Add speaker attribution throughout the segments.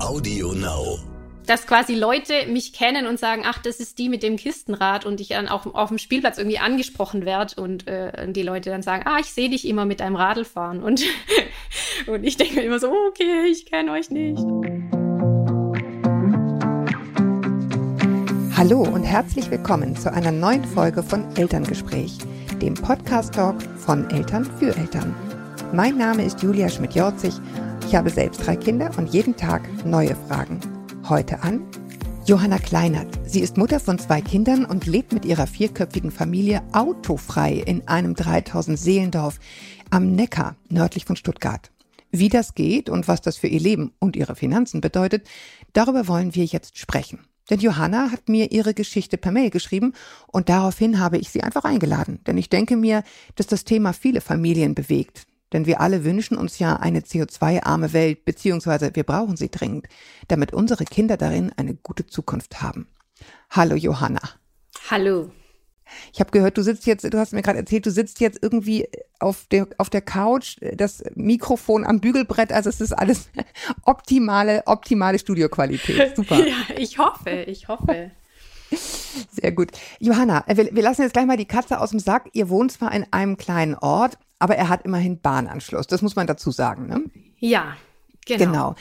Speaker 1: Audio Now.
Speaker 2: Dass quasi Leute mich kennen und sagen, ach, das ist die mit dem Kistenrad und ich dann auch auf dem Spielplatz irgendwie angesprochen werde und äh, die Leute dann sagen, ah, ich sehe dich immer mit deinem Radl fahren und, und ich denke mir immer so, okay, ich kenne euch nicht.
Speaker 3: Hallo und herzlich willkommen zu einer neuen Folge von Elterngespräch, dem Podcast-Talk von Eltern für Eltern. Mein Name ist Julia Schmidt-Jorzig. Ich habe selbst drei Kinder und jeden Tag neue Fragen. Heute an Johanna Kleinert. Sie ist Mutter von zwei Kindern und lebt mit ihrer vierköpfigen Familie autofrei in einem 3000 Seelendorf am Neckar nördlich von Stuttgart. Wie das geht und was das für ihr Leben und ihre Finanzen bedeutet, darüber wollen wir jetzt sprechen. Denn Johanna hat mir ihre Geschichte per Mail geschrieben und daraufhin habe ich sie einfach eingeladen. Denn ich denke mir, dass das Thema viele Familien bewegt. Denn wir alle wünschen uns ja eine CO2-arme Welt, beziehungsweise wir brauchen sie dringend, damit unsere Kinder darin eine gute Zukunft haben. Hallo Johanna.
Speaker 2: Hallo.
Speaker 3: Ich habe gehört, du sitzt jetzt, du hast mir gerade erzählt, du sitzt jetzt irgendwie auf der, auf der Couch, das Mikrofon am Bügelbrett, also es ist alles optimale, optimale Studioqualität. Super.
Speaker 2: Ja, ich hoffe, ich hoffe.
Speaker 3: Sehr gut. Johanna, wir, wir lassen jetzt gleich mal die Katze aus dem Sack. Ihr wohnt zwar in einem kleinen Ort, aber er hat immerhin Bahnanschluss. Das muss man dazu sagen, ne?
Speaker 2: Ja, genau.
Speaker 3: Genau.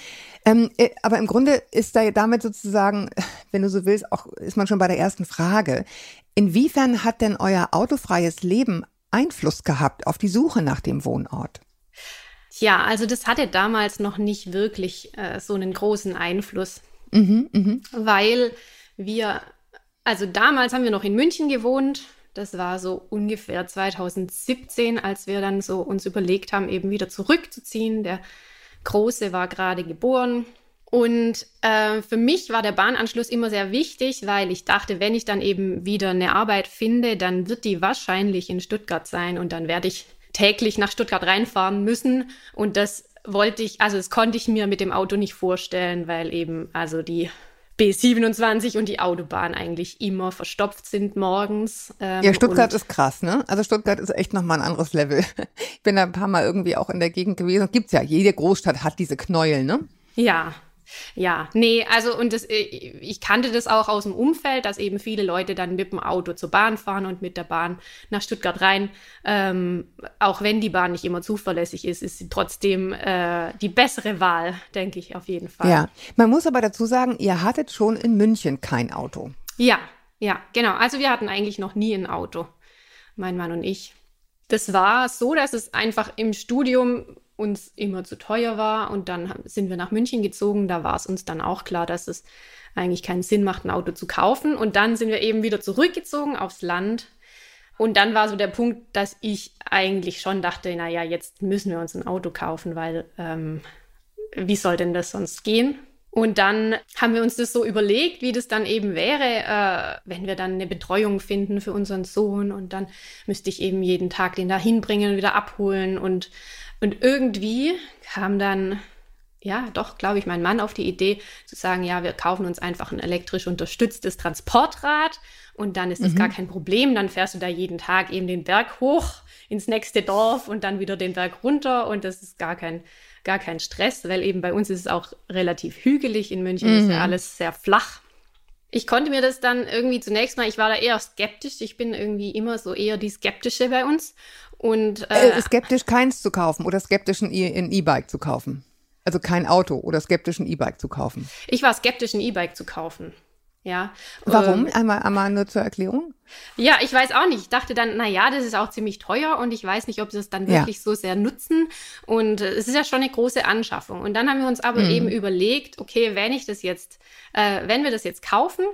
Speaker 3: Ähm, äh, aber im Grunde ist da damit sozusagen, wenn du so willst, auch ist man schon bei der ersten Frage. Inwiefern hat denn euer autofreies Leben Einfluss gehabt auf die Suche nach dem Wohnort?
Speaker 2: Ja, also das hatte damals noch nicht wirklich äh, so einen großen Einfluss,
Speaker 3: Mhm, mhm.
Speaker 2: weil wir, also damals haben wir noch in München gewohnt. Das war so ungefähr 2017, als wir dann so uns überlegt haben, eben wieder zurückzuziehen. Der Große war gerade geboren. Und äh, für mich war der Bahnanschluss immer sehr wichtig, weil ich dachte, wenn ich dann eben wieder eine Arbeit finde, dann wird die wahrscheinlich in Stuttgart sein und dann werde ich täglich nach Stuttgart reinfahren müssen. Und das wollte ich, also das konnte ich mir mit dem Auto nicht vorstellen, weil eben also die B27 und die Autobahn eigentlich immer verstopft sind morgens. Ähm,
Speaker 3: Ja, Stuttgart ist krass, ne? Also Stuttgart ist echt nochmal ein anderes Level. Ich bin da ein paar Mal irgendwie auch in der Gegend gewesen. Gibt's ja, jede Großstadt hat diese Knäuel, ne?
Speaker 2: Ja, ja, nee, also und das, äh, ich kannte das auch aus dem Umfeld, dass eben viele Leute dann mit dem Auto zur Bahn fahren und mit der Bahn nach Stuttgart rein. Ähm, auch wenn die Bahn nicht immer zuverlässig ist, ist sie trotzdem äh, die bessere Wahl, denke ich auf jeden Fall.
Speaker 3: Ja. Man muss aber dazu sagen, ihr hattet schon in München kein Auto.
Speaker 2: Ja, ja, genau. Also wir hatten eigentlich noch nie ein Auto, mein Mann und ich. Das war so, dass es einfach im Studium uns immer zu teuer war und dann sind wir nach München gezogen. Da war es uns dann auch klar, dass es eigentlich keinen Sinn macht, ein Auto zu kaufen. Und dann sind wir eben wieder zurückgezogen aufs Land. Und dann war so der Punkt, dass ich eigentlich schon dachte, naja, jetzt müssen wir uns ein Auto kaufen, weil ähm, wie soll denn das sonst gehen? Und dann haben wir uns das so überlegt, wie das dann eben wäre, äh, wenn wir dann eine Betreuung finden für unseren Sohn und dann müsste ich eben jeden Tag den da hinbringen und wieder abholen und, und irgendwie kam dann, ja, doch, glaube ich, mein Mann auf die Idee zu sagen, ja, wir kaufen uns einfach ein elektrisch unterstütztes Transportrad und dann ist es gar kein Problem, dann fährst du da jeden Tag eben den Berg hoch ins nächste Dorf und dann wieder den Berg runter und das ist gar kein, gar kein Stress, weil eben bei uns ist es auch relativ hügelig. In München ist ja alles sehr flach. Ich konnte mir das dann irgendwie zunächst mal, ich war da eher skeptisch. Ich bin irgendwie immer so eher die Skeptische bei uns. Und äh,
Speaker 3: Äh, skeptisch keins zu kaufen oder skeptisch ein E- ein E-Bike zu kaufen. Also kein Auto oder skeptisch ein E-Bike zu kaufen.
Speaker 2: ich war skeptisch, ein E-Bike zu kaufen. Ja.
Speaker 3: Warum?
Speaker 2: Ähm,
Speaker 3: Einmal, einmal nur zur Erklärung.
Speaker 2: Ja, ich weiß auch nicht. Ich dachte dann, na ja, das ist auch ziemlich teuer und ich weiß nicht, ob sie es dann
Speaker 3: Ja.
Speaker 2: wirklich so sehr nutzen. Und äh, es ist ja schon eine große Anschaffung. Und dann haben wir uns aber
Speaker 3: Mhm.
Speaker 2: eben überlegt, okay, wenn ich das jetzt, äh, wenn wir das jetzt kaufen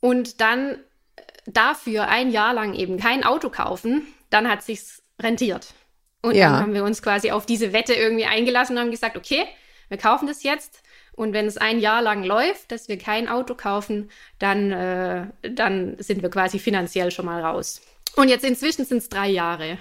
Speaker 2: und dann äh, dafür ein Jahr lang eben kein Auto kaufen, dann hat sich's rentiert. Und
Speaker 3: Ja.
Speaker 2: dann haben wir uns quasi auf diese Wette irgendwie eingelassen und haben gesagt, okay, wir kaufen das jetzt. Und wenn es ein Jahr lang läuft, dass wir kein Auto kaufen, dann, äh, dann sind wir quasi finanziell schon mal raus. Und jetzt inzwischen sind es drei Jahre.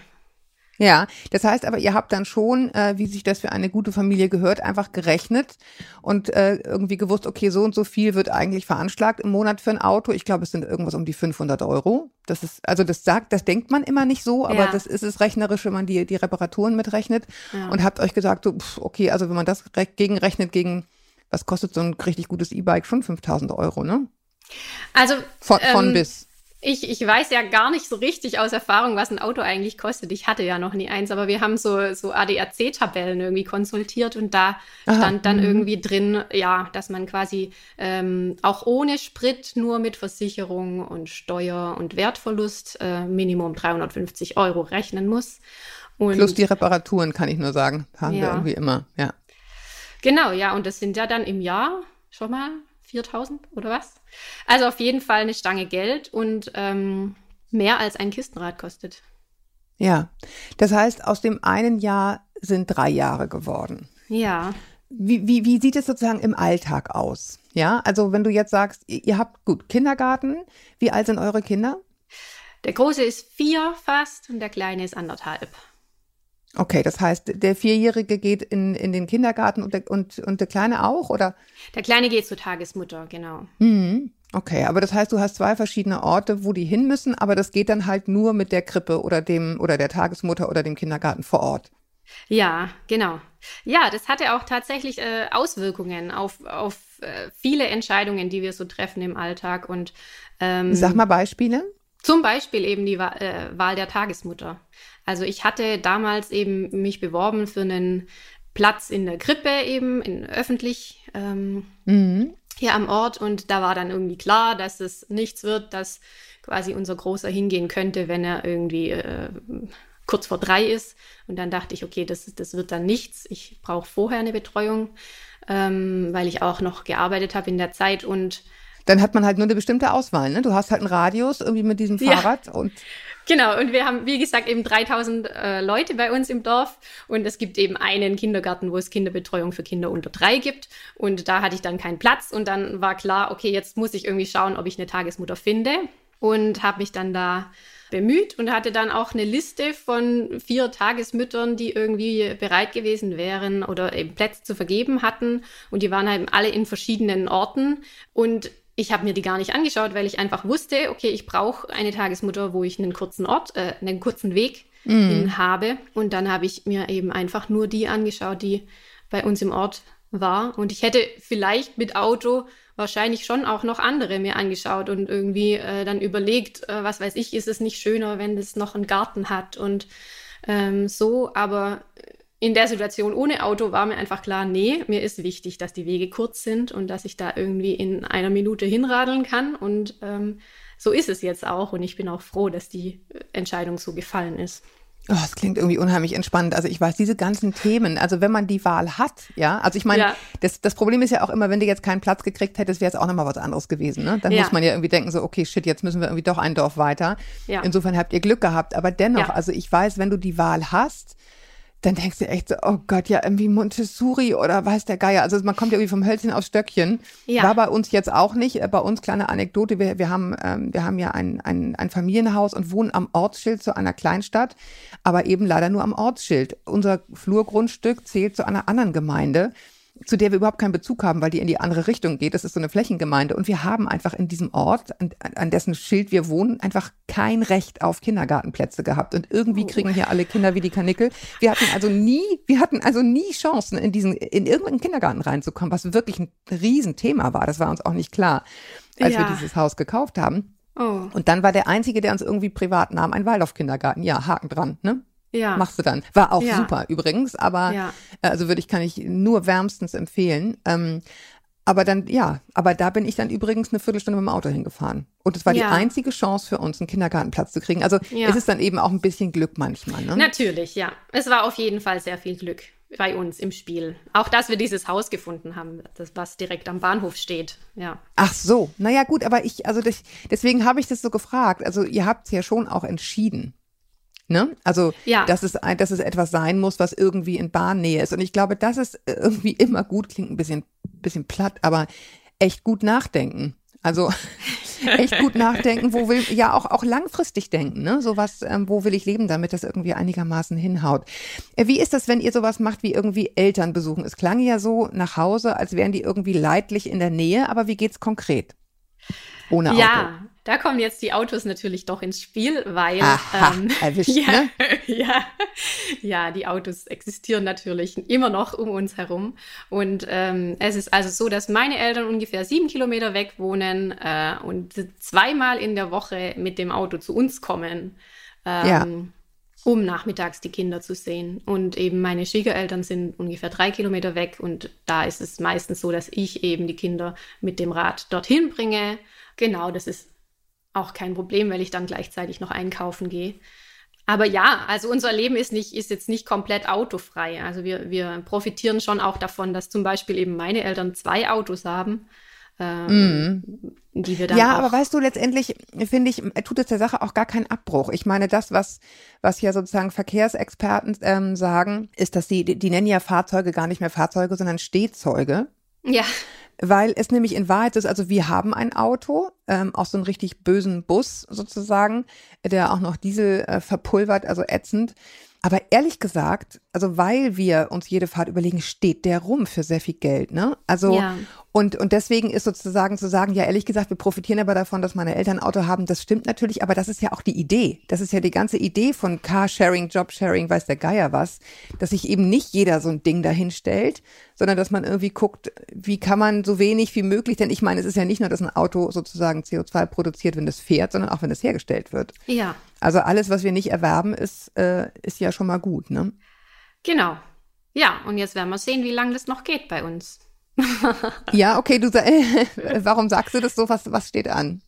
Speaker 3: Ja, das heißt aber, ihr habt dann schon, äh, wie sich das für eine gute Familie gehört, einfach gerechnet und äh, irgendwie gewusst, okay, so und so viel wird eigentlich veranschlagt im Monat für ein Auto. Ich glaube, es sind irgendwas um die 500 Euro. Das ist, also das sagt, das denkt man immer nicht so, aber
Speaker 2: Ja.
Speaker 3: das ist es rechnerisch, wenn man die, die Reparaturen mitrechnet.
Speaker 2: Ja.
Speaker 3: Und habt euch gesagt, so, pff, okay, also wenn man das re- gegenrechnet gegen was kostet so ein richtig gutes E-Bike? Schon 5000 Euro, ne?
Speaker 2: Also
Speaker 3: von, von
Speaker 2: ähm,
Speaker 3: bis.
Speaker 2: Ich, ich weiß ja gar nicht so richtig aus Erfahrung, was ein Auto eigentlich kostet. Ich hatte ja noch nie eins, aber wir haben so, so ADAC-Tabellen irgendwie konsultiert und da
Speaker 3: Aha,
Speaker 2: stand dann
Speaker 3: mhm.
Speaker 2: irgendwie drin, ja, dass man quasi ähm, auch ohne Sprit nur mit Versicherung und Steuer und Wertverlust äh, Minimum 350 Euro rechnen muss. Und
Speaker 3: Plus die Reparaturen, kann ich nur sagen. Haben wir
Speaker 2: Ja.
Speaker 3: irgendwie immer, ja.
Speaker 2: Genau, ja, und das sind ja dann im Jahr schon mal 4000 oder was? Also auf jeden Fall eine Stange Geld und ähm, mehr als ein Kistenrad kostet.
Speaker 3: Ja. Das heißt, aus dem einen Jahr sind drei Jahre geworden.
Speaker 2: Ja.
Speaker 3: Wie, wie, wie sieht es sozusagen im Alltag aus? Ja, also wenn du jetzt sagst, ihr ihr habt gut Kindergarten, wie alt sind eure Kinder?
Speaker 2: Der große ist vier fast und der kleine ist anderthalb.
Speaker 3: Okay, das heißt, der Vierjährige geht in, in den Kindergarten und der, und, und der Kleine auch, oder?
Speaker 2: Der kleine geht zur Tagesmutter, genau.
Speaker 3: Mhm. Okay, aber das heißt, du hast zwei verschiedene Orte, wo die hin müssen, aber das geht dann halt nur mit der Krippe oder dem oder der Tagesmutter oder dem Kindergarten vor Ort.
Speaker 2: Ja, genau. Ja, das hatte auch tatsächlich äh, Auswirkungen auf, auf äh, viele Entscheidungen, die wir so treffen im Alltag. Und ähm,
Speaker 3: Sag mal Beispiele.
Speaker 2: Zum Beispiel eben die Wa äh, Wahl der Tagesmutter. Also ich hatte damals eben mich beworben für einen Platz in der Krippe eben, in öffentlich ähm,
Speaker 3: Mhm.
Speaker 2: hier am Ort und da war dann irgendwie klar, dass es nichts wird, dass quasi unser Großer hingehen könnte, wenn er irgendwie äh, kurz vor drei ist. Und dann dachte ich, okay, das, das wird dann nichts. Ich brauche vorher eine Betreuung, ähm, weil ich auch noch gearbeitet habe in der Zeit und
Speaker 3: Dann hat man halt nur eine bestimmte Auswahl, ne? Du hast halt einen Radius irgendwie mit diesem
Speaker 2: Ja.
Speaker 3: Fahrrad und
Speaker 2: Genau, und wir haben, wie gesagt, eben 3000 äh, Leute bei uns im Dorf und es gibt eben einen Kindergarten, wo es Kinderbetreuung für Kinder unter drei gibt und da hatte ich dann keinen Platz und dann war klar, okay, jetzt muss ich irgendwie schauen, ob ich eine Tagesmutter finde und habe mich dann da bemüht und hatte dann auch eine Liste von vier Tagesmüttern, die irgendwie bereit gewesen wären oder eben Plätze zu vergeben hatten und die waren eben alle in verschiedenen Orten und ich habe mir die gar nicht angeschaut, weil ich einfach wusste, okay, ich brauche eine Tagesmutter, wo ich einen kurzen Ort, äh, einen kurzen Weg hin habe. Und dann habe ich mir eben einfach nur die angeschaut, die bei uns im Ort war. Und ich hätte vielleicht mit Auto wahrscheinlich schon auch noch andere mir angeschaut und irgendwie äh, dann überlegt, äh, was weiß ich, ist es nicht schöner, wenn es noch einen Garten hat und ähm, so. Aber in der Situation ohne Auto war mir einfach klar, nee, mir ist wichtig, dass die Wege kurz sind und dass ich da irgendwie in einer Minute hinradeln kann. Und ähm, so ist es jetzt auch. Und ich bin auch froh, dass die äh, Entscheidung so gefallen ist.
Speaker 3: Oh, das klingt irgendwie unheimlich entspannt. Also ich weiß, diese ganzen Themen, also wenn man die Wahl hat, ja, also ich meine,
Speaker 2: Ja.
Speaker 3: das, das Problem ist ja auch immer, wenn du jetzt keinen Platz gekriegt hättest, wäre es auch nochmal was anderes gewesen. Ne? Dann
Speaker 2: Ja.
Speaker 3: muss man ja irgendwie denken, so, okay, shit, jetzt müssen wir irgendwie doch ein Dorf weiter.
Speaker 2: Ja.
Speaker 3: Insofern habt ihr Glück gehabt. Aber dennoch, also ich weiß, wenn du die Wahl hast, dann denkst du echt so, oh Gott, ja, irgendwie Montessori oder weiß der Geier. Also man kommt ja irgendwie vom Hölzchen aufs Stöckchen.
Speaker 2: Ja.
Speaker 3: War bei uns jetzt auch nicht. Äh, Bei uns kleine Anekdote, wir, wir, haben, ähm, wir haben ja ein, ein, ein Familienhaus und wohnen am Ortsschild zu einer Kleinstadt, aber eben leider nur am Ortsschild. Unser Flurgrundstück zählt zu einer anderen Gemeinde zu der wir überhaupt keinen Bezug haben, weil die in die andere Richtung geht. Das ist so eine Flächengemeinde. Und wir haben einfach in diesem Ort, an, an dessen Schild wir wohnen, einfach kein Recht auf Kindergartenplätze gehabt. Und irgendwie kriegen hier alle Kinder wie die Kanickel. Wir hatten also nie, wir hatten also nie Chancen, in diesen, in irgendeinen Kindergarten reinzukommen, was wirklich ein Riesenthema war. Das war uns auch nicht klar, als wir
Speaker 2: Ja.
Speaker 3: dieses Haus gekauft haben.
Speaker 2: Oh,
Speaker 3: Und dann war der einzige, der uns irgendwie privat nahm, ein Waldorf-Kindergarten. Ja, Haken dran, ne?
Speaker 2: Ja.
Speaker 3: Machst du dann. War auch
Speaker 2: Ja.
Speaker 3: super übrigens, aber
Speaker 2: Ja.
Speaker 3: äh, also würde ich, kann ich nur wärmstens empfehlen. Ähm, aber dann, ja, aber da bin ich dann übrigens eine Viertelstunde mit dem Auto hingefahren. Und es war
Speaker 2: Ja.
Speaker 3: die einzige Chance für uns, einen Kindergartenplatz zu kriegen. Also
Speaker 2: Ja.
Speaker 3: es ist dann eben auch ein bisschen Glück manchmal. Ne?
Speaker 2: Natürlich, ja. Es war auf jeden Fall sehr viel Glück bei uns im Spiel. Auch, dass wir dieses Haus gefunden haben, das, was direkt am Bahnhof steht. Ja.
Speaker 3: Ach so, naja gut, aber ich, also das, deswegen habe ich das so gefragt. Also ihr habt es ja schon auch entschieden. Ne? Also,
Speaker 2: Ja.
Speaker 3: dass, es, ein- dass es etwas sein muss, was irgendwie in Bahnnähe ist. Und ich glaube, das ist irgendwie immer gut, klingt ein bisschen, bisschen platt, aber echt gut nachdenken. Also echt gut nachdenken, wo will, ja auch, auch langfristig denken, ne? Sowas, ähm, wo will ich leben, damit das irgendwie einigermaßen hinhaut. Äh, wie ist das, wenn ihr sowas macht wie irgendwie Eltern besuchen? Es klang ja so nach Hause, als wären die irgendwie leidlich in der Nähe, aber wie geht's konkret? Ohne Auto.
Speaker 2: Ja, da kommen jetzt die Autos natürlich doch ins Spiel, weil
Speaker 3: Aha, ähm, erwischt,
Speaker 2: ja,
Speaker 3: ne?
Speaker 2: ja, ja, die Autos existieren natürlich immer noch um uns herum. Und ähm, es ist also so, dass meine Eltern ungefähr sieben Kilometer weg wohnen äh, und zweimal in der Woche mit dem Auto zu uns kommen. Ähm, ja um nachmittags die Kinder zu sehen. Und eben meine Schwiegereltern sind ungefähr drei Kilometer weg und da ist es meistens so, dass ich eben die Kinder mit dem Rad dorthin bringe. Genau, das ist auch kein Problem, weil ich dann gleichzeitig noch einkaufen gehe. Aber ja, also unser Leben ist nicht, ist jetzt nicht komplett autofrei. Also wir, wir profitieren schon auch davon, dass zum Beispiel eben meine Eltern zwei Autos haben ähm, mm. die wir dann
Speaker 3: Ja, aber weißt du, letztendlich finde ich, tut es der Sache auch gar keinen Abbruch. Ich meine, das, was, was ja sozusagen Verkehrsexperten ähm, sagen, ist, dass sie, die, die nennen ja Fahrzeuge gar nicht mehr Fahrzeuge, sondern Stehzeuge.
Speaker 2: Ja.
Speaker 3: Weil es nämlich in Wahrheit ist, also wir haben ein Auto, ähm, auch so einen richtig bösen Bus sozusagen, der auch noch Diesel äh, verpulvert, also ätzend. Aber ehrlich gesagt, also weil wir uns jede Fahrt überlegen, steht der rum für sehr viel Geld, ne? Also ja. Und und deswegen ist sozusagen zu sagen, ja ehrlich gesagt, wir profitieren aber davon, dass meine Eltern ein Auto haben. Das stimmt natürlich, aber das ist ja auch die Idee. Das ist ja die ganze Idee von Carsharing, Jobsharing, weiß der Geier was, dass sich eben nicht jeder so ein Ding dahin stellt, sondern dass man irgendwie guckt, wie kann man so wenig wie möglich, denn ich meine, es ist ja nicht nur, dass ein Auto sozusagen CO2 produziert, wenn es fährt, sondern auch wenn es hergestellt wird.
Speaker 2: Ja.
Speaker 3: Also alles, was wir nicht erwerben, ist, äh, ist ja schon mal gut, ne?
Speaker 2: Genau. Ja, und jetzt werden wir sehen, wie lange das noch geht bei uns.
Speaker 3: ja, okay, du äh, warum sagst du das so? Was, was steht an?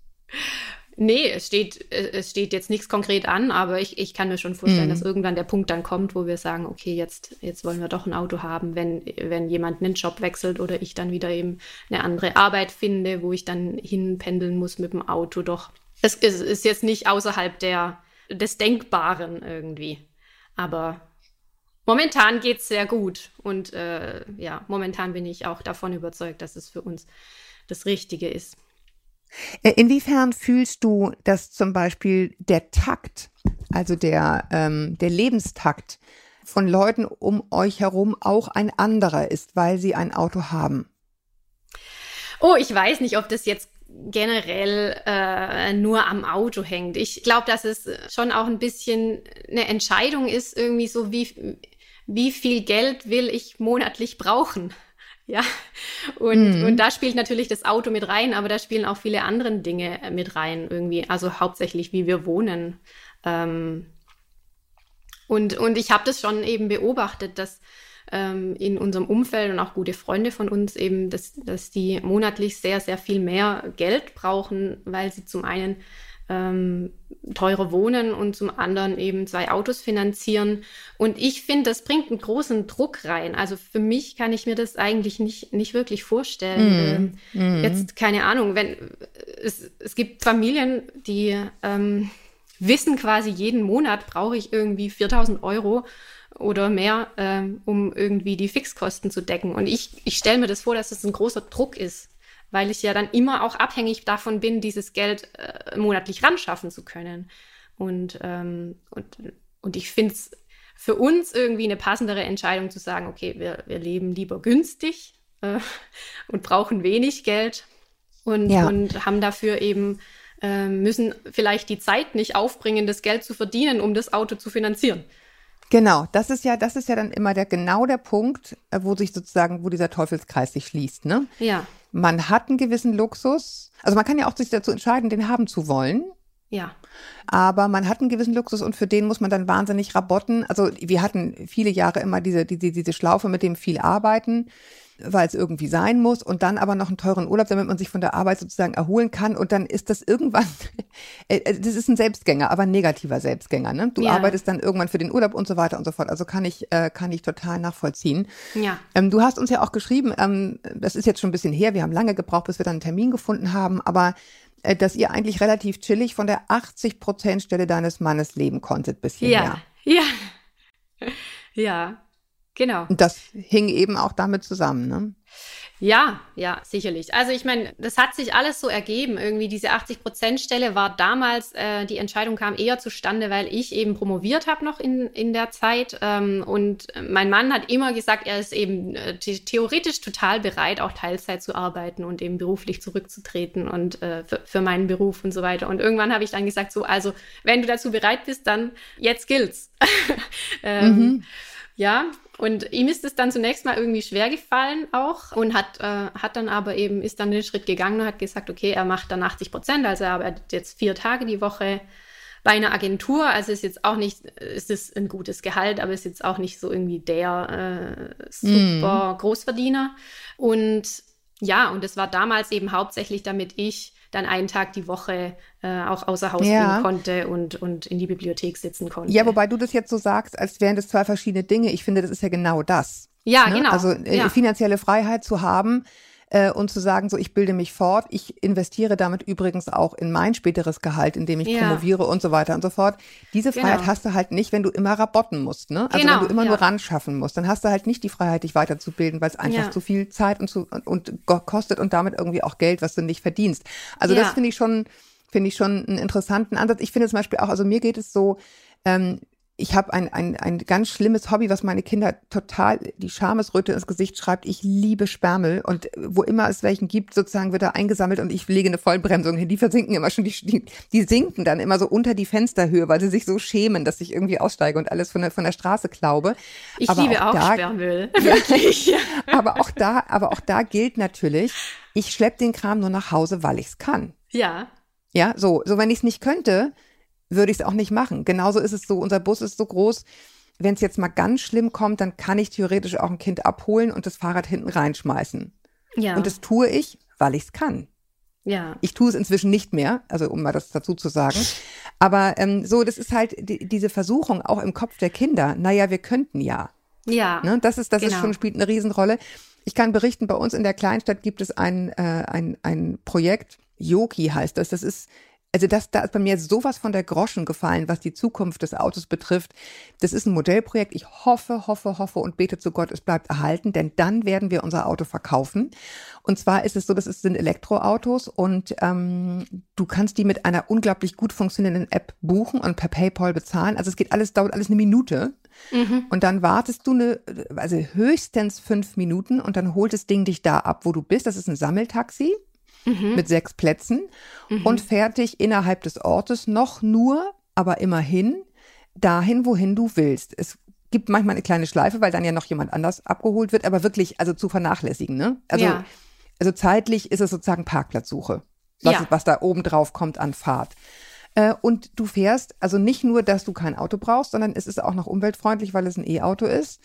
Speaker 2: Nee, es steht, es steht jetzt nichts konkret an, aber ich, ich kann mir schon vorstellen, mm. dass irgendwann der Punkt dann kommt, wo wir sagen, okay, jetzt, jetzt wollen wir doch ein Auto haben, wenn, wenn jemand einen Job wechselt oder ich dann wieder eben eine andere Arbeit finde, wo ich dann hinpendeln muss mit dem Auto. Doch es, es ist jetzt nicht außerhalb der, des Denkbaren irgendwie. Aber momentan geht es sehr gut. Und äh, ja, momentan bin ich auch davon überzeugt, dass es für uns das Richtige ist.
Speaker 3: Äh, inwiefern fühlst du, dass zum Beispiel der Takt, also der, ähm, der Lebenstakt von Leuten um euch herum auch ein anderer ist, weil sie ein Auto haben?
Speaker 2: Oh, ich weiß nicht, ob das jetzt generell äh, nur am Auto hängt. Ich glaube, dass es schon auch ein bisschen eine Entscheidung ist, irgendwie so, wie, wie viel Geld will ich monatlich brauchen. Ja, und, mhm. und da spielt natürlich das Auto mit rein, aber da spielen auch viele andere Dinge mit rein irgendwie. Also hauptsächlich, wie wir wohnen. Ähm, und, und ich habe das schon eben beobachtet, dass ähm, in unserem Umfeld und auch gute Freunde von uns eben, dass, dass die monatlich sehr, sehr viel mehr Geld brauchen, weil sie zum einen ähm, teurer wohnen und zum anderen eben zwei Autos finanzieren. Und ich finde, das bringt einen großen Druck rein. Also für mich kann ich mir das eigentlich nicht, nicht wirklich vorstellen. Mm. Mm. Jetzt, keine Ahnung, wenn es, es gibt Familien, die ähm, wissen quasi jeden Monat brauche ich irgendwie 4000 Euro oder mehr, ähm, um irgendwie die Fixkosten zu decken. Und ich, ich stelle mir das vor, dass es das ein großer Druck ist, weil ich ja dann immer auch abhängig davon bin, dieses Geld äh, monatlich ran schaffen zu können. Und, ähm, und, und ich finde es für uns irgendwie eine passendere Entscheidung zu sagen, okay, wir, wir leben lieber günstig äh, und brauchen wenig Geld und, ja. und haben dafür eben, äh, müssen vielleicht die Zeit nicht aufbringen, das Geld zu verdienen, um das Auto zu finanzieren.
Speaker 3: Genau, das ist ja, das ist ja dann immer der genau der Punkt, äh, wo sich sozusagen, wo dieser Teufelskreis sich schließt, ne?
Speaker 2: Ja.
Speaker 3: Man hat einen gewissen Luxus, also man kann ja auch sich dazu entscheiden, den haben zu wollen.
Speaker 2: Ja.
Speaker 3: Aber man hat einen gewissen Luxus und für den muss man dann wahnsinnig rabotten. Also wir hatten viele Jahre immer diese, diese, diese Schlaufe mit dem viel arbeiten weil es irgendwie sein muss und dann aber noch einen teuren Urlaub, damit man sich von der Arbeit sozusagen erholen kann und dann ist das irgendwann, äh, äh, das ist ein Selbstgänger, aber ein negativer Selbstgänger. Ne? Du ja. arbeitest dann irgendwann für den Urlaub und so weiter und so fort. Also kann ich, äh, kann ich total nachvollziehen.
Speaker 2: Ja.
Speaker 3: Ähm, du hast uns ja auch geschrieben, ähm, das ist jetzt schon ein bisschen her, wir haben lange gebraucht, bis wir dann einen Termin gefunden haben, aber äh, dass ihr eigentlich relativ chillig von der 80 Prozent Stelle deines Mannes leben konntet bis hierher.
Speaker 2: Ja, ja, ja. Genau.
Speaker 3: Und das hing eben auch damit zusammen, ne?
Speaker 2: Ja, ja, sicherlich. Also ich meine, das hat sich alles so ergeben. Irgendwie diese 80-Prozent-Stelle war damals, äh, die Entscheidung kam eher zustande, weil ich eben promoviert habe noch in, in der Zeit. Ähm, und mein Mann hat immer gesagt, er ist eben äh, theoretisch total bereit, auch Teilzeit zu arbeiten und eben beruflich zurückzutreten und äh, für, für meinen Beruf und so weiter. Und irgendwann habe ich dann gesagt, so, also wenn du dazu bereit bist, dann jetzt gilt's. ähm, mhm. Ja, und ihm ist es dann zunächst mal irgendwie schwer gefallen auch und hat, äh, hat dann aber eben, ist dann den Schritt gegangen und hat gesagt, okay, er macht dann 80 Prozent, also er arbeitet jetzt vier Tage die Woche bei einer Agentur, also ist jetzt auch nicht, ist es ein gutes Gehalt, aber ist jetzt auch nicht so irgendwie der äh, super mm. Großverdiener. Und ja, und es war damals eben hauptsächlich, damit ich dann einen Tag die Woche äh, auch außer Haus ja. gehen konnte und, und in die Bibliothek sitzen konnte.
Speaker 3: Ja, wobei du das jetzt so sagst, als wären das zwei verschiedene Dinge. Ich finde, das ist ja genau das.
Speaker 2: Ja, ne? genau.
Speaker 3: Also äh,
Speaker 2: ja.
Speaker 3: finanzielle Freiheit zu haben, äh, und zu sagen, so ich bilde mich fort, ich investiere damit übrigens auch in mein späteres Gehalt, indem ich ja. promoviere und so weiter und so fort. Diese genau. Freiheit hast du halt nicht, wenn du immer rabotten musst, ne? Also genau, wenn du immer ja. nur ran schaffen musst, dann hast du halt nicht die Freiheit, dich weiterzubilden, weil es einfach ja. zu viel Zeit und, zu, und, und kostet und damit irgendwie auch Geld, was du nicht verdienst. Also das finde ich schon finde ich schon einen interessanten Ansatz. Ich finde zum Beispiel auch, also mir geht es so, ähm, ich habe ein, ein, ein ganz schlimmes Hobby, was meine Kinder total die Schamesröte ins Gesicht schreibt. Ich liebe Spermel und wo immer es welchen gibt, sozusagen wird er eingesammelt und ich lege eine Vollbremsung hin. Die versinken immer schon, die, die, die sinken dann immer so unter die Fensterhöhe, weil sie sich so schämen, dass ich irgendwie aussteige und alles von der, von der Straße glaube.
Speaker 2: Ich aber liebe auch, auch Sperrmüll.
Speaker 3: Wirklich. aber auch da, aber auch da gilt natürlich, ich schlepp den Kram nur nach Hause, weil ich es kann.
Speaker 2: Ja.
Speaker 3: Ja, so, so wenn ich es nicht könnte, würde ich es auch nicht machen. Genauso ist es so, unser Bus ist so groß, wenn es jetzt mal ganz schlimm kommt, dann kann ich theoretisch auch ein Kind abholen und das Fahrrad hinten reinschmeißen. Ja. Und das tue ich, weil ich es kann.
Speaker 2: Ja.
Speaker 3: Ich tue es inzwischen nicht mehr, also um mal das dazu zu sagen. Aber ähm, so, das ist halt die, diese Versuchung auch im Kopf der Kinder. Naja, wir könnten ja.
Speaker 2: Ja.
Speaker 3: Ne? Das ist, das genau. ist schon spielt eine Riesenrolle. Ich kann berichten, bei uns in der Kleinstadt gibt es ein, äh, ein, ein Projekt, Yoki heißt das. Das ist also das, da ist bei mir sowas von der Groschen gefallen, was die Zukunft des Autos betrifft. Das ist ein Modellprojekt. Ich hoffe, hoffe, hoffe und bete zu Gott, es bleibt erhalten, denn dann werden wir unser Auto verkaufen. Und zwar ist es so, das sind Elektroautos und ähm, du kannst die mit einer unglaublich gut funktionierenden App buchen und per PayPal bezahlen. Also es geht alles, dauert alles eine Minute. Mhm. Und dann wartest du eine, also höchstens fünf Minuten und dann holt das Ding dich da ab, wo du bist. Das ist ein Sammeltaxi mhm. mit sechs Plätzen mhm. und fertig innerhalb des Ortes noch nur, aber immerhin dahin, wohin du willst. Es gibt manchmal eine kleine Schleife, weil dann ja noch jemand anders abgeholt wird, aber wirklich, also zu vernachlässigen, ne? Also, ja. also zeitlich ist es sozusagen Parkplatzsuche, was, ja. was da oben drauf kommt an Fahrt. Äh, und du fährst, also nicht nur, dass du kein Auto brauchst, sondern es ist auch noch umweltfreundlich, weil es ein E-Auto ist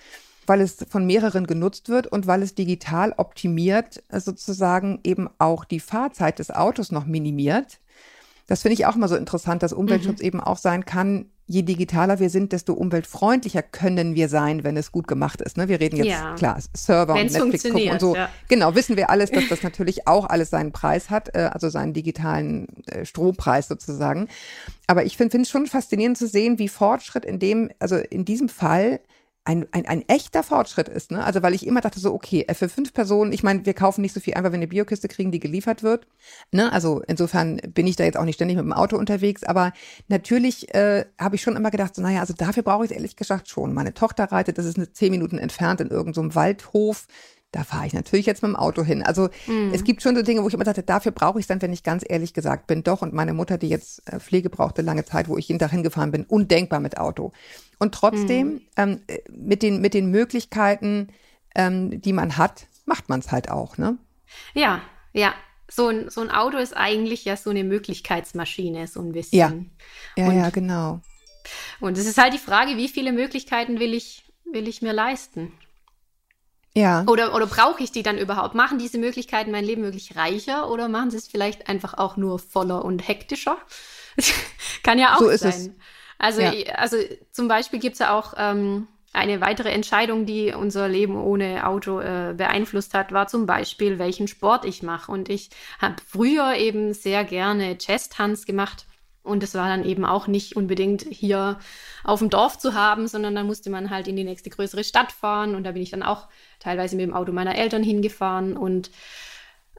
Speaker 3: weil es von mehreren genutzt wird und weil es digital optimiert äh, sozusagen eben auch die Fahrzeit des Autos noch minimiert. Das finde ich auch mal so interessant, dass Umweltschutz mhm. eben auch sein kann, je digitaler wir sind, desto umweltfreundlicher können wir sein, wenn es gut gemacht ist. Ne? Wir reden jetzt, ja. klar, Server Wenn's und Netflix gucken und so. Ja. Genau, wissen wir alles, dass das natürlich auch alles seinen Preis hat, äh, also seinen digitalen äh, Strompreis sozusagen. Aber ich finde es schon faszinierend zu sehen, wie Fortschritt in dem, also in diesem Fall ein, ein, ein echter Fortschritt ist. Ne? Also weil ich immer dachte so, okay, äh, für fünf Personen, ich meine, wir kaufen nicht so viel einfach, wenn wir eine Biokiste kriegen, die geliefert wird. Ne? Also insofern bin ich da jetzt auch nicht ständig mit dem Auto unterwegs, aber natürlich äh, habe ich schon immer gedacht, so, naja, also dafür brauche ich es ehrlich gesagt schon. Meine Tochter reitet, das ist eine zehn Minuten entfernt in irgendeinem so Waldhof da fahre ich natürlich jetzt mit dem Auto hin. Also mhm. es gibt schon so Dinge, wo ich immer sagte, dafür brauche ich es dann, wenn ich ganz ehrlich gesagt bin, doch. Und meine Mutter, die jetzt äh, Pflege brauchte lange Zeit, wo ich jeden Tag hingefahren bin, undenkbar mit Auto. Und trotzdem, mhm. ähm, mit, den, mit den Möglichkeiten, ähm, die man hat, macht man es halt auch, ne?
Speaker 2: Ja, ja. So ein, so ein Auto ist eigentlich ja so eine Möglichkeitsmaschine, so ein bisschen.
Speaker 3: Ja, ja, und, ja genau.
Speaker 2: Und es ist halt die Frage, wie viele Möglichkeiten will ich, will ich mir leisten?
Speaker 3: Ja.
Speaker 2: Oder, oder brauche ich die dann überhaupt? Machen diese Möglichkeiten mein Leben wirklich reicher oder machen sie es vielleicht einfach auch nur voller und hektischer? Kann ja auch so sein. Es. Also, ja. also zum Beispiel gibt es ja auch ähm, eine weitere Entscheidung, die unser Leben ohne Auto äh, beeinflusst hat, war zum Beispiel, welchen Sport ich mache. Und ich habe früher eben sehr gerne Chess-Tanz gemacht Und es war dann eben auch nicht unbedingt hier auf dem Dorf zu haben, sondern dann musste man halt in die nächste größere Stadt fahren. Und da bin ich dann auch teilweise mit dem Auto meiner Eltern hingefahren und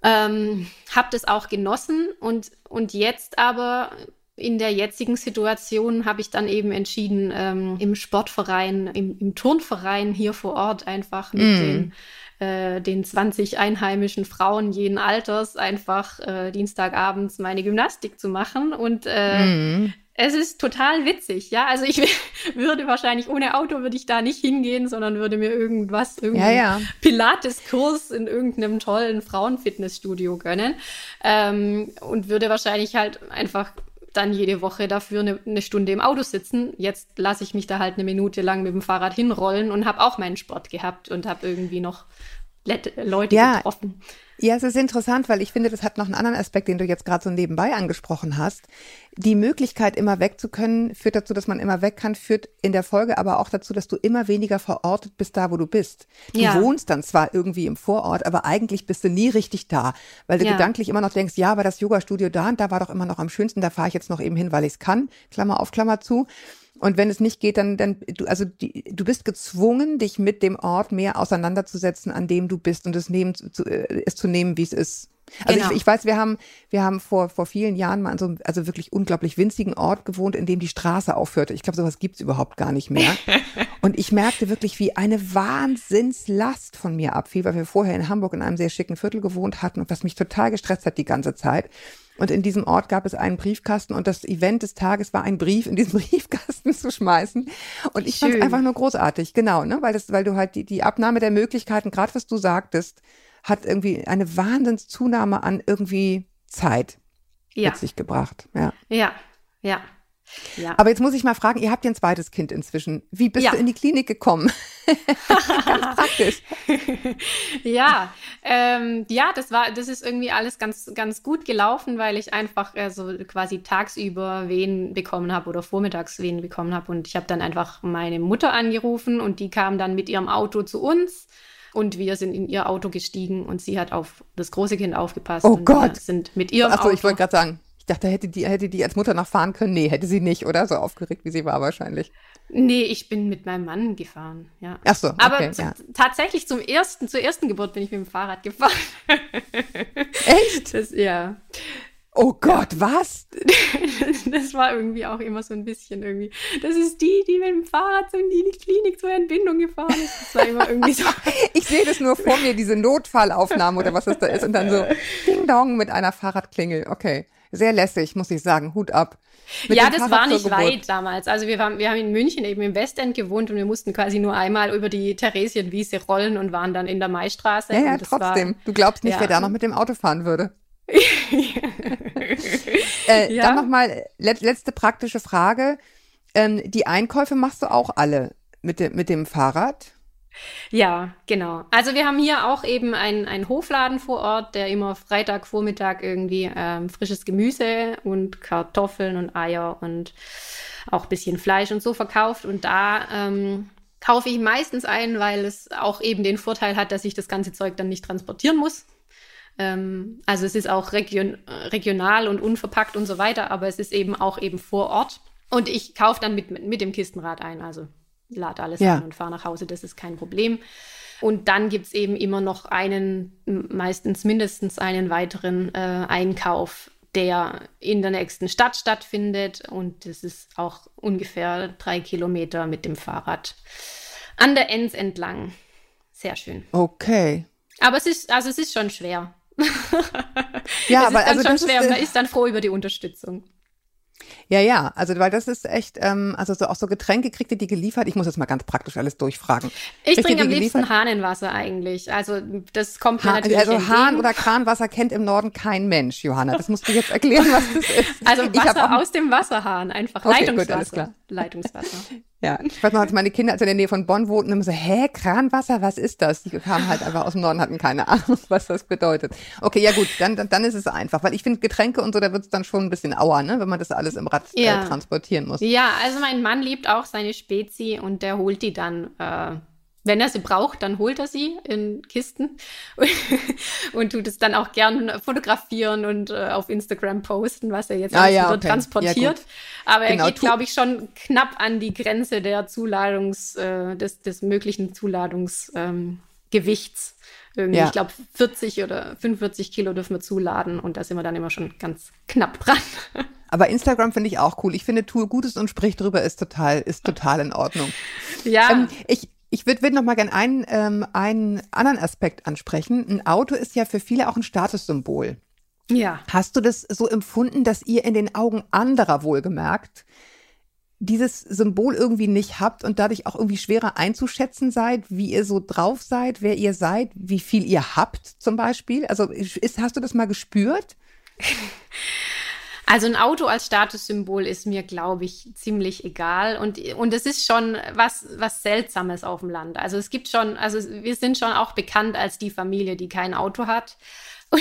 Speaker 2: ähm, habe das auch genossen. Und, und jetzt aber in der jetzigen Situation habe ich dann eben entschieden, ähm, im Sportverein, im, im, Turnverein hier vor Ort einfach mit mm. den äh, den 20 einheimischen Frauen jeden Alters einfach äh, Dienstagabends meine Gymnastik zu machen. Und äh, mm. es ist total witzig, ja. Also ich würde wahrscheinlich ohne Auto würde ich da nicht hingehen, sondern würde mir irgendwas, irgendeinen ja, ja. Pilates-Kurs in irgendeinem tollen Frauenfitnessstudio gönnen. Ähm, und würde wahrscheinlich halt einfach dann jede Woche dafür eine, eine Stunde im Auto sitzen. Jetzt lasse ich mich da halt eine Minute lang mit dem Fahrrad hinrollen und habe auch meinen Sport gehabt und habe irgendwie noch Leute ja, getroffen.
Speaker 3: Ja, es ist interessant, weil ich finde, das hat noch einen anderen Aspekt, den du jetzt gerade so nebenbei angesprochen hast. Die Möglichkeit, immer weg zu können, führt dazu, dass man immer weg kann, führt in der Folge aber auch dazu, dass du immer weniger verortet bist da, wo du bist. Du ja. wohnst dann zwar irgendwie im Vorort, aber eigentlich bist du nie richtig da, weil du ja. gedanklich immer noch denkst, ja, aber das Yoga-Studio da und da war doch immer noch am schönsten, da fahre ich jetzt noch eben hin, weil ich es kann. Klammer auf, Klammer zu. Und wenn es nicht geht, dann, dann du, also die, du bist gezwungen, dich mit dem Ort mehr auseinanderzusetzen, an dem du bist und es nehmen zu, äh, es zu nehmen, wie es ist. Also genau. ich, ich weiß, wir haben, wir haben vor, vor vielen Jahren mal an so einem also wirklich unglaublich winzigen Ort gewohnt, in dem die Straße aufhörte. Ich glaube, sowas gibt's überhaupt gar nicht mehr. und ich merkte wirklich, wie eine Wahnsinnslast von mir abfiel, weil wir vorher in Hamburg in einem sehr schicken Viertel gewohnt hatten und was mich total gestresst hat die ganze Zeit. Und in diesem Ort gab es einen Briefkasten und das Event des Tages war, einen Brief in diesen Briefkasten zu schmeißen. Und ich fand es einfach nur großartig, genau, ne? Weil das, weil du halt die, die Abnahme der Möglichkeiten, gerade was du sagtest, hat irgendwie eine Wahnsinnszunahme an irgendwie Zeit ja. mit sich gebracht. Ja.
Speaker 2: Ja, ja. Ja.
Speaker 3: Aber jetzt muss ich mal fragen, ihr habt ja ein zweites Kind inzwischen. Wie bist ja. du in die Klinik gekommen? ganz
Speaker 2: praktisch. ja, ähm, ja, das war, das ist irgendwie alles ganz, ganz gut gelaufen, weil ich einfach äh, so quasi tagsüber Wehen bekommen habe oder vormittags Wehen bekommen habe. Und ich habe dann einfach meine Mutter angerufen und die kam dann mit ihrem Auto zu uns. Und wir sind in ihr Auto gestiegen und sie hat auf das große Kind aufgepasst.
Speaker 3: Oh Gott.
Speaker 2: sind mit ihrem
Speaker 3: Achso, ich wollte gerade sagen, dachte, hätte die, hätte die als Mutter noch fahren können. Nee, hätte sie nicht, oder? So aufgeregt, wie sie war wahrscheinlich.
Speaker 2: Nee, ich bin mit meinem Mann gefahren, ja.
Speaker 3: Ach so, okay,
Speaker 2: Aber
Speaker 3: ja.
Speaker 2: tatsächlich zum ersten, zur ersten Geburt bin ich mit dem Fahrrad gefahren.
Speaker 3: Echt?
Speaker 2: Das, ja.
Speaker 3: Oh Gott, was?
Speaker 2: das war irgendwie auch immer so ein bisschen irgendwie. Das ist die, die mit dem Fahrrad in die Klinik zur Entbindung gefahren ist. Das war immer irgendwie so.
Speaker 3: ich sehe das nur vor mir, diese Notfallaufnahme oder was das da ist. Und dann so Ding Dong mit einer Fahrradklingel. Okay sehr lässig, muss ich sagen. Hut ab.
Speaker 2: Mit ja, das war nicht weit damals. Also wir, waren, wir haben in München eben im Westend gewohnt und wir mussten quasi nur einmal über die Theresienwiese rollen und waren dann in der Maistraße.
Speaker 3: Ja, ja trotzdem. War, du glaubst nicht, ja. wer da noch mit dem Auto fahren würde. Äh, ja. Dann nochmal letzte praktische Frage. Ähm, die Einkäufe machst du auch alle mit, de mit dem Fahrrad?
Speaker 2: Ja, genau. Also wir haben hier auch eben einen Hofladen vor Ort, der immer Freitagvormittag irgendwie ähm, frisches Gemüse und Kartoffeln und Eier und auch ein bisschen Fleisch und so verkauft. Und da ähm, kaufe ich meistens ein, weil es auch eben den Vorteil hat, dass ich das ganze Zeug dann nicht transportieren muss. Ähm, also es ist auch region regional und unverpackt und so weiter, aber es ist eben auch eben vor Ort. Und ich kaufe dann mit, mit dem Kistenrad ein. Also lade alles ja. an und fahre nach Hause, das ist kein Problem. Und dann gibt es eben immer noch einen, meistens mindestens einen weiteren äh, Einkauf, der in der nächsten Stadt stattfindet. Und das ist auch ungefähr drei Kilometer mit dem Fahrrad an der Enz entlang. Sehr schön.
Speaker 3: Okay.
Speaker 2: Aber es ist, also es ist schon schwer.
Speaker 3: Ja, aber also
Speaker 2: schon schwer. Ist, man ist dann froh über die Unterstützung.
Speaker 3: Ja, ja, also weil das ist echt, ähm, also so, auch so Getränke kriegt ihr die geliefert. Ich muss jetzt mal ganz praktisch alles durchfragen.
Speaker 2: Ich trinke am liebsten Hahnenwasser eigentlich. Also das kommt mir ha natürlich
Speaker 3: Also Hahn oder Kranwasser kennt im Norden kein Mensch, Johanna. Das musst du jetzt erklären, was das ist.
Speaker 2: Also Wasser aus dem Wasserhahn, einfach okay, Leitungswasser. Gut, alles klar. Leitungswasser.
Speaker 3: Ja, ich weiß noch, als meine Kinder, als in der Nähe von Bonn wohnten, immer so, hä, Kranwasser, was ist das? Die kamen halt einfach aus dem Norden, hatten keine Ahnung, was das bedeutet. Okay, ja gut, dann, dann, dann ist es einfach, weil ich finde Getränke und so, da wird es dann schon ein bisschen auer, ne, wenn man das alles im Rad äh, ja. äh, transportieren muss.
Speaker 2: Ja, also mein Mann liebt auch seine Spezi und der holt die dann äh, wenn er sie braucht, dann holt er sie in Kisten und tut es dann auch gern fotografieren und äh, auf Instagram posten, was er jetzt
Speaker 3: ah, ja,
Speaker 2: okay. transportiert. Ja, Aber genau, er geht, glaube ich, schon knapp an die Grenze der Zuladungs, äh, des, des möglichen Zuladungsgewichts. Ähm, ja. Ich glaube, 40 oder 45 Kilo dürfen wir zuladen und da sind wir dann immer schon ganz knapp dran.
Speaker 3: Aber Instagram finde ich auch cool. Ich finde, tue Gutes und sprich drüber ist total, ist total in Ordnung.
Speaker 2: Ja.
Speaker 3: Ähm, ich, ich würde würd noch mal gerne einen, ähm, einen anderen Aspekt ansprechen. Ein Auto ist ja für viele auch ein Statussymbol.
Speaker 2: Ja.
Speaker 3: Hast du das so empfunden, dass ihr in den Augen anderer wohlgemerkt dieses Symbol irgendwie nicht habt und dadurch auch irgendwie schwerer einzuschätzen seid, wie ihr so drauf seid, wer ihr seid, wie viel ihr habt zum Beispiel? Also ist, hast du das mal gespürt?
Speaker 2: Also ein Auto als Statussymbol ist mir, glaube ich, ziemlich egal. Und, und es ist schon was, was Seltsames auf dem Land. Also es gibt schon, also wir sind schon auch bekannt als die Familie, die kein Auto hat.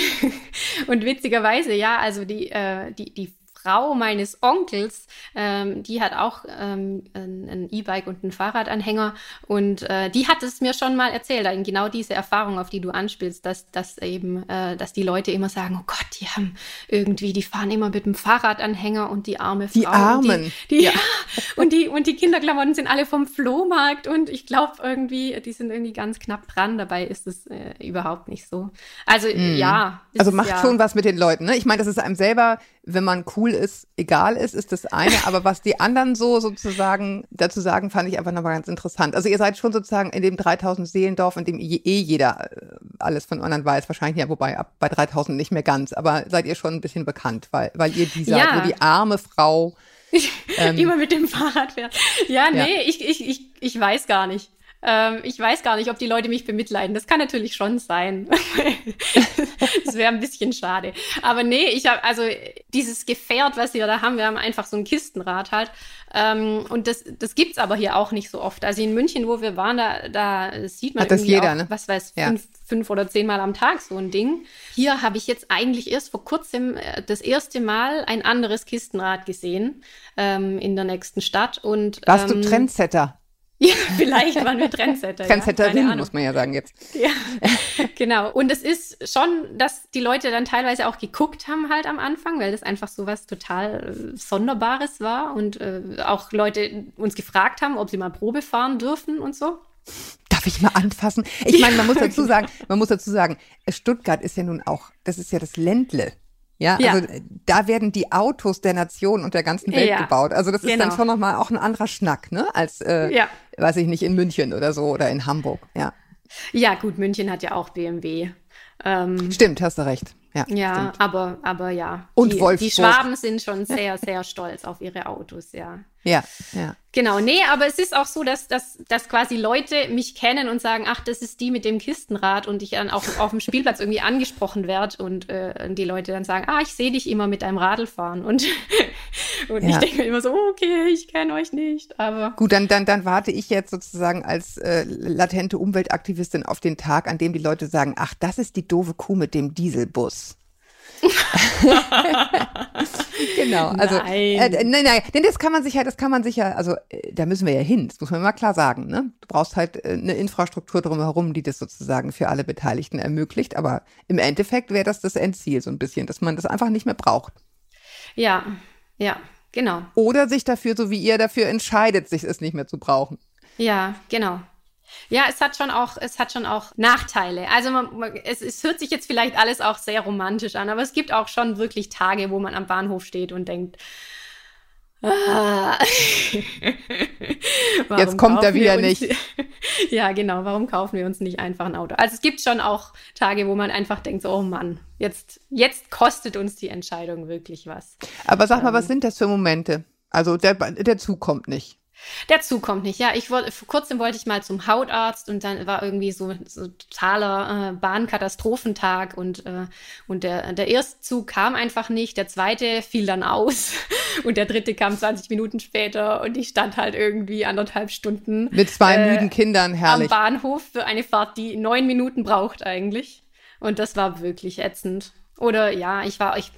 Speaker 2: und witzigerweise, ja, also die, äh, die, die Frau meines Onkels, ähm, die hat auch ähm, ein E-Bike und einen Fahrradanhänger und äh, die hat es mir schon mal erzählt, genau diese Erfahrung, auf die du anspielst, dass, dass eben, äh, dass die Leute immer sagen, oh Gott, die haben irgendwie, die fahren immer mit dem Fahrradanhänger und die arme Frau.
Speaker 3: Die Armen.
Speaker 2: Die, die, ja. und die, und die Kinderklamotten sind alle vom Flohmarkt und ich glaube irgendwie, die sind irgendwie ganz knapp dran, dabei ist es äh, überhaupt nicht so. Also mm. ja.
Speaker 3: Also macht ja, schon was mit den Leuten, ne? Ich meine, das ist einem selber wenn man cool ist, egal ist, ist das eine. Aber was die anderen so sozusagen dazu sagen, fand ich einfach nochmal ganz interessant. Also ihr seid schon sozusagen in dem 3000 Seelendorf, in dem eh jeder äh, alles von anderen weiß, wahrscheinlich ja, wobei ab bei 3000 nicht mehr ganz, aber seid ihr schon ein bisschen bekannt, weil, weil ihr die seid, ja. die arme Frau.
Speaker 2: ähm, Immer mit dem Fahrrad fährt. Ja, nee, ja. Ich, ich, ich, ich weiß gar nicht. Ähm, ich weiß gar nicht, ob die Leute mich bemitleiden. Das kann natürlich schon sein. das wäre ein bisschen schade. Aber nee, ich habe also dieses Gefährt, was wir da haben, wir haben einfach so ein Kistenrad halt. Ähm, und das, das gibt's aber hier auch nicht so oft. Also in München, wo wir waren, da, da sieht man
Speaker 3: Hat das jeder, auch, ne?
Speaker 2: was weiß, ja. fünf, fünf oder zehnmal am Tag so ein Ding. Hier habe ich jetzt eigentlich erst vor kurzem äh, das erste Mal ein anderes Kistenrad gesehen ähm, in der nächsten Stadt. Und,
Speaker 3: Warst ähm, du Trendsetter?
Speaker 2: Ja, vielleicht waren wir Trendsetter.
Speaker 3: Trendsetterin, ja, muss man ja sagen jetzt.
Speaker 2: Ja, genau. Und es ist schon, dass die Leute dann teilweise auch geguckt haben halt am Anfang, weil das einfach so was total äh, Sonderbares war und äh, auch Leute uns gefragt haben, ob sie mal Probe fahren dürfen und so.
Speaker 3: Darf ich mal anfassen? Ich meine, man muss dazu sagen, man muss dazu sagen, Stuttgart ist ja nun auch, das ist ja das Ländle ja, ja, also äh, da werden die Autos der Nation und der ganzen Welt ja, gebaut. Also das ist genau. dann schon nochmal auch ein anderer Schnack, ne? Als, äh, ja. weiß ich nicht, in München oder so oder in Hamburg, ja.
Speaker 2: Ja, gut, München hat ja auch BMW.
Speaker 3: Ähm, Stimmt, hast du recht. Ja,
Speaker 2: ja aber, aber ja.
Speaker 3: Und
Speaker 2: die,
Speaker 3: Wolfsburg.
Speaker 2: Die Schwaben sind schon sehr, sehr stolz auf ihre Autos, ja.
Speaker 3: Ja, ja.
Speaker 2: Genau, nee, aber es ist auch so, dass, dass, dass quasi Leute mich kennen und sagen, ach, das ist die mit dem Kistenrad und ich dann auch auf dem Spielplatz irgendwie angesprochen werde und äh, die Leute dann sagen, ah, ich sehe dich immer mit deinem Radl fahren und, und ja. ich denke immer so, okay, ich kenne euch nicht, aber.
Speaker 3: Gut, dann, dann, dann warte ich jetzt sozusagen als äh, latente Umweltaktivistin auf den Tag, an dem die Leute sagen, ach, das ist die doofe Kuh mit dem Dieselbus. genau, also nein. Äh, nein, nein, denn das kann man sich ja, das kann man sich ja, also äh, da müssen wir ja hin, das muss man mal klar sagen, ne? Du brauchst halt äh, eine Infrastruktur drumherum, die das sozusagen für alle Beteiligten ermöglicht, aber im Endeffekt wäre das das Endziel so ein bisschen, dass man das einfach nicht mehr braucht.
Speaker 2: Ja, ja, genau.
Speaker 3: Oder sich dafür, so wie ihr dafür entscheidet, sich es nicht mehr zu brauchen.
Speaker 2: Ja, genau. Ja, es hat schon auch, es hat schon auch Nachteile. Also man, es, es hört sich jetzt vielleicht alles auch sehr romantisch an, aber es gibt auch schon wirklich Tage, wo man am Bahnhof steht und denkt, Ah.
Speaker 3: Jetzt kommt er wieder nicht.
Speaker 2: ja, genau. Warum kaufen wir uns nicht einfach ein Auto? Also es gibt schon auch Tage, wo man einfach denkt, so, oh Mann, jetzt, jetzt kostet uns die Entscheidung wirklich was.
Speaker 3: Aber sag mal, ähm, was sind das für Momente? Also der, der Zug kommt nicht.
Speaker 2: Der Zug kommt nicht, ja. Ich wollte, vor kurzem wollte ich mal zum Hautarzt und dann war irgendwie so, so totaler äh, Bahnkatastrophentag und, äh, und der, der erste Zug kam einfach nicht, der zweite fiel dann aus und der dritte kam 20 Minuten später und ich stand halt irgendwie anderthalb Stunden.
Speaker 3: Mit zwei äh, müden Kindern, herrlich.
Speaker 2: Am Bahnhof für eine Fahrt, die neun Minuten braucht eigentlich. Und das war wirklich ätzend. Oder ja, ich war, ich,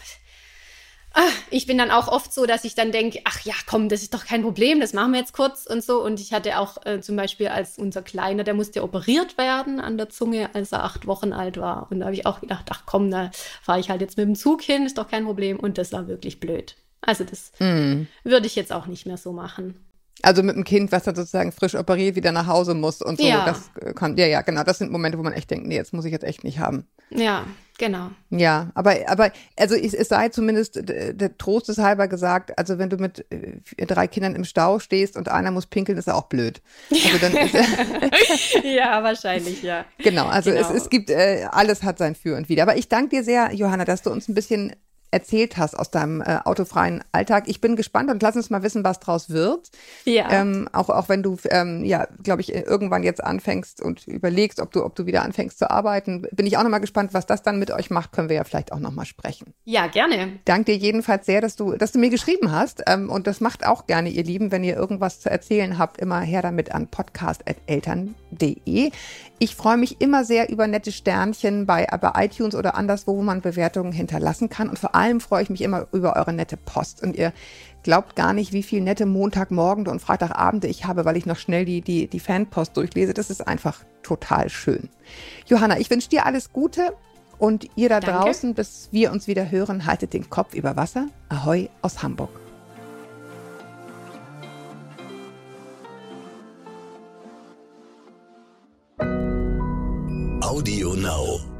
Speaker 2: ich bin dann auch oft so, dass ich dann denke, ach ja, komm, das ist doch kein Problem, das machen wir jetzt kurz und so. Und ich hatte auch äh, zum Beispiel als unser Kleiner, der musste operiert werden an der Zunge, als er acht Wochen alt war. Und da habe ich auch gedacht, ach komm, da fahre ich halt jetzt mit dem Zug hin, ist doch kein Problem. Und das war wirklich blöd. Also das mm. würde ich jetzt auch nicht mehr so machen.
Speaker 3: Also mit einem Kind, was dann sozusagen frisch operiert wieder nach Hause muss und so.
Speaker 2: Ja.
Speaker 3: Das kann, ja, ja, genau. Das sind Momente, wo man echt denkt, nee, jetzt muss ich jetzt echt nicht haben.
Speaker 2: Ja, genau.
Speaker 3: Ja, aber, aber, also es, es sei zumindest der Trost halber gesagt, also wenn du mit äh, drei Kindern im Stau stehst und einer muss pinkeln, ist er auch blöd. Also dann
Speaker 2: ja, wahrscheinlich, ja.
Speaker 3: Genau, also genau. Es, es gibt, äh, alles hat sein Für und Wider. Aber ich danke dir sehr, Johanna, dass du uns ein bisschen erzählt hast aus deinem äh, autofreien Alltag. Ich bin gespannt und lass uns mal wissen, was draus wird.
Speaker 2: Ja.
Speaker 3: Ähm, auch, auch wenn du, ähm, ja, glaube ich, irgendwann jetzt anfängst und überlegst, ob du, ob du wieder anfängst zu arbeiten, bin ich auch nochmal gespannt, was das dann mit euch macht, können wir ja vielleicht auch nochmal sprechen.
Speaker 2: Ja, gerne.
Speaker 3: Dank dir jedenfalls sehr, dass du, dass du mir geschrieben hast. Ähm, und das macht auch gerne, ihr Lieben, wenn ihr irgendwas zu erzählen habt, immer her damit an podcast.eltern.de. Ich freue mich immer sehr über nette Sternchen bei, bei iTunes oder anderswo, wo man Bewertungen hinterlassen kann. Und vor allem freue ich mich immer über eure nette Post. Und ihr glaubt gar nicht, wie viel nette Montagmorgen und Freitagabende ich habe, weil ich noch schnell die, die, die Fanpost durchlese. Das ist einfach total schön. Johanna, ich wünsche dir alles Gute und ihr da Danke. draußen, bis wir uns wieder hören, haltet den Kopf über Wasser. Ahoi aus Hamburg. Audio Now.